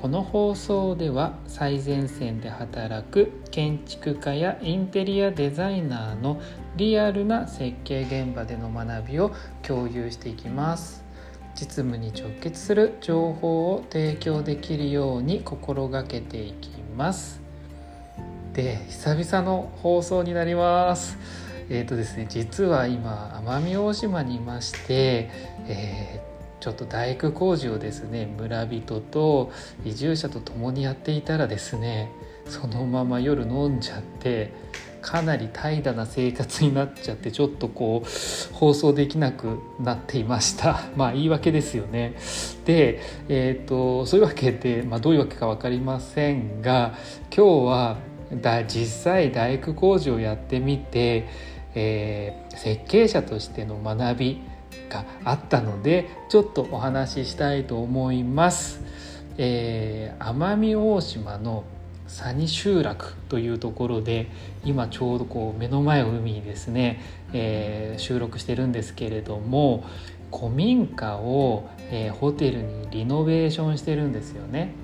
この放送では最前線で働く建築家やインテリアデザイナーのリアルな設計現場での学びを共有していきます。実務に直結する情報を提供できるように心がけていきます。で久々の放送になります。えーとですね、実は今奄美大島にいまして、えー、ちょっと大工工事をですね村人と移住者と共にやっていたらですねそのまま夜飲んじゃってかなり怠惰な生活になっちゃってちょっとこう放送できなくなっていました。まあ言い訳ですよね。で、えーと、そういうわけで、まあ、どういうわけか分かりませんが今日はだ実際大工工事をやってみて、えー、設計者としての学びがあったのでちょっとお話ししたいと思います。えー、奄美大島の佐仁集落というところで今ちょうどこう目の前を海にですね、えー、収録してるんですけれども古民家を、えー、ホテルにリノベーションしてるんですよね。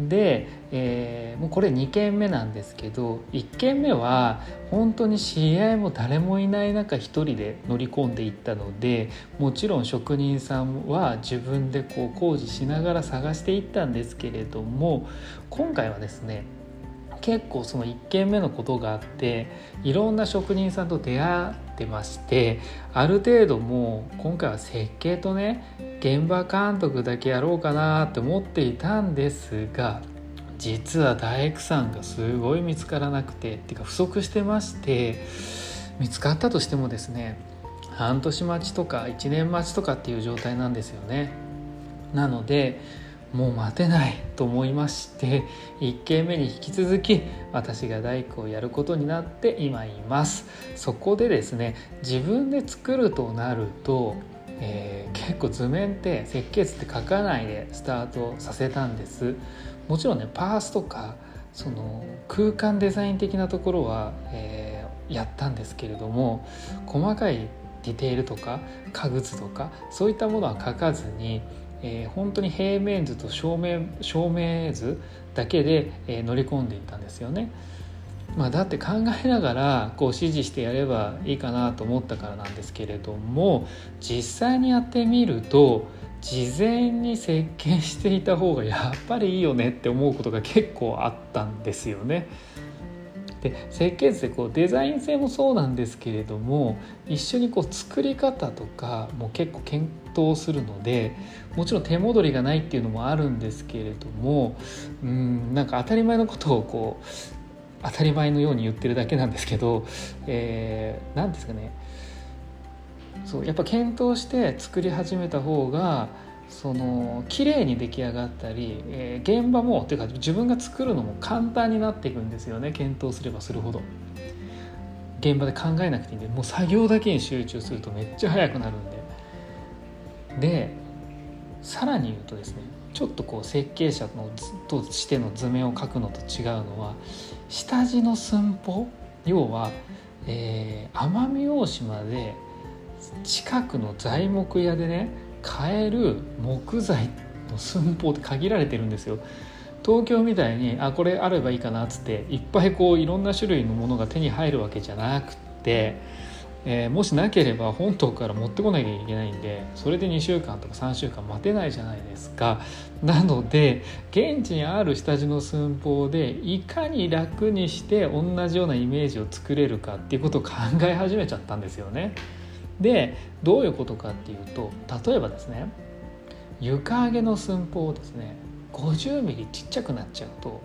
で、えー、もうこれ2軒目なんですけど1軒目は本当に知り合いも誰もいない中1人で乗り込んでいったのでもちろん職人さんは自分でこう工事しながら探していったんですけれども今回はですね結構その1軒目のことがあっていろんな職人さんと出会ってましてある程度もう今回は設計とね現場監督だけやろうかなって思っていたんですが実は大工さんがすごい見つからなくてっていうか不足してまして見つかったとしてもですね半年待ちとか1年待ちとかっていう状態なんですよね。なのでもう待てないと思いまして1軒目に引き続き私が大工をやることになって今います。そこでですね自分で作るとなると、えー、結構図面って設計図って書かないでスタートさせたんです。もちろんねパースとかその空間デザイン的なところは、えー、やったんですけれども細かいディテールとか家具図とかそういったものは書かずにえー、本当に平面図と正面正面図だけで、えー、乗り込んでいったんですよね。まあ、だって考えながらこう指示してやればいいかなと思ったからなんですけれども実際にやってみると事前に設計していた方がやっぱりいいよねって思うことが結構あったんですよね。で設計図でこうデザイン性もそうなんですけれども一緒にこう作り方とかも結構検討するのでもちろん手戻りがないっていうのもあるんですけれどもうんなんか当たり前のことをこう当たり前のように言ってるだけなんですけど何、えー、ですかね。そうやっぱ検討して作り始めた方がその綺麗に出来上がったり、えー、現場もっていうか自分が作るのも簡単になっていくんですよね。検討すればするほど。現場で考えなくていいんでもう作業だけに集中するとめっちゃ早くなるんで。でさらに言うとですねちょっとこう設計者のとしての図面を描くのと違うのは下地の寸法要は、えー、奄美大島で近くの材木屋でね買える木材の寸法って限られてるんですよ。東京みたいにあこれあればいいかなっつっていっぱいこういろんな種類のものが手に入るわけじゃなくて、えー、もしなければ本島から持ってこなきゃいけないんでそれで2週間とか3週間待てないじゃないですかなので現地にある下地の寸法でいかに楽にして同じようなイメージを作れるかっていうことを考え始めちゃったんですよね。でどういうことかっていうと例えばですね床上げの寸法をですね 50mm ちっちゃくなっちゃうと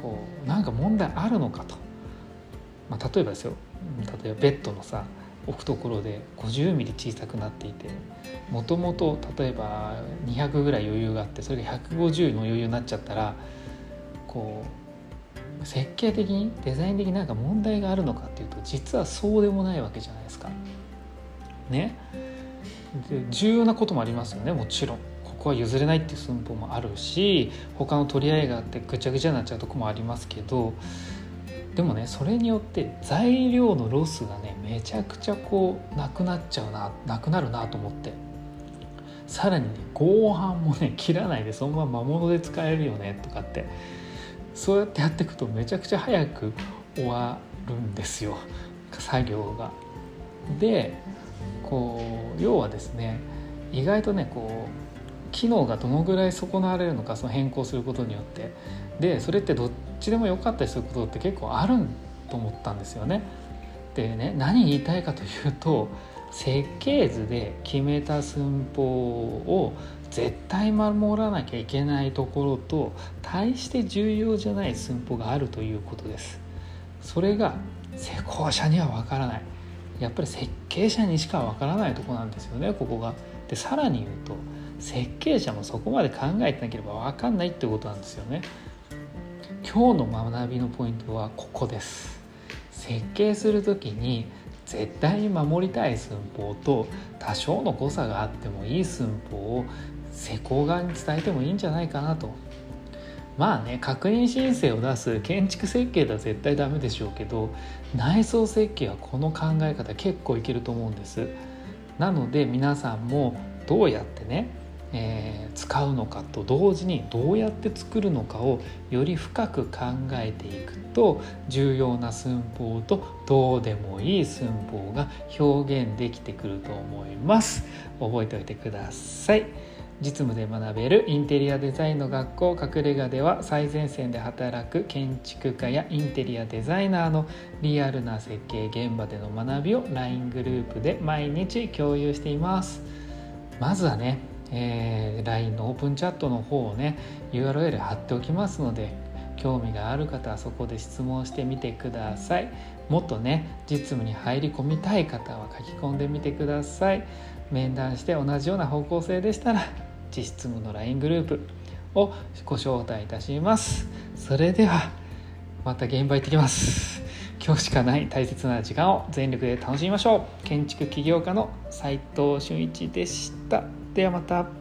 こうなんか問題あるのかと、まあ、例えばですよ例えばベッドのさ置くところで 50mm 小さくなっていてもともと例えば200ぐらい余裕があってそれが150の余裕になっちゃったらこう設計的にデザイン的になんか問題があるのかっていうと実はそうでもないわけじゃないですか。ね。で重要なこともありますよねもちろん。ここは譲れないっていう寸法もあるし他の取り合いがあってぐちゃぐちゃになっちゃうとこもありますけどでもねそれによって材料のロスがねめちゃくちゃこうなくなっちゃうななくなるなと思って。さらにね合板もね切らないでそのまま魔物で使えるよねとかって。そうやってやっていくとめちゃくちゃ早く終わるんですよ。作業が。でこう要はですね意外とねこう機能がどのぐらい損なわれるのかその変更することによってでそれってどっちでもよかったりすることって結構あると思ったんですよね。でね何言いたいかというと設計図で決めた寸法を絶対守らなきゃいけないところと大して重要じゃない寸法があるということです。それが施工者にはわからないやっぱり設計者にしかわからないとこなんですよねここが。でさらに言うと設計者もそこまで考えてなければ分かんないってことなんですよね。今日の学びのポイントはここです。設計する時に絶対に守りたい寸法と多少の誤差があってもいい寸法を施工側に伝えてもいいんじゃないかなとまあね確認申請を出す建築設計では絶対ダメでしょうけど内装設計はこの考え方結構いけると思うんです。なので皆さんもどうやってねえー、使うのかと同時にどうやって作るのかをより深く考えていくと重要な寸法とどうでもいい寸法が表現できてくると思います。覚えておいてください。実務で学べるインテリアデザインの学校隠れ家では最前線で働く建築家やインテリアデザイナーのリアルな設計現場での学びを LINE グループで毎日共有しています。まずはねえー、LINE のオープンチャットの方をね URL 貼っておきますので興味がある方はそこで質問してみてください。もっとね実務に入り込みたい方は書き込んでみてください。面談して同じような方向性でしたら実務の LINE グループをご招待いたします。それではまた現場行ってきます。今日しかない大切な時間を全力で楽しみましょう。建築起業家の斉藤俊一でした。ではまた。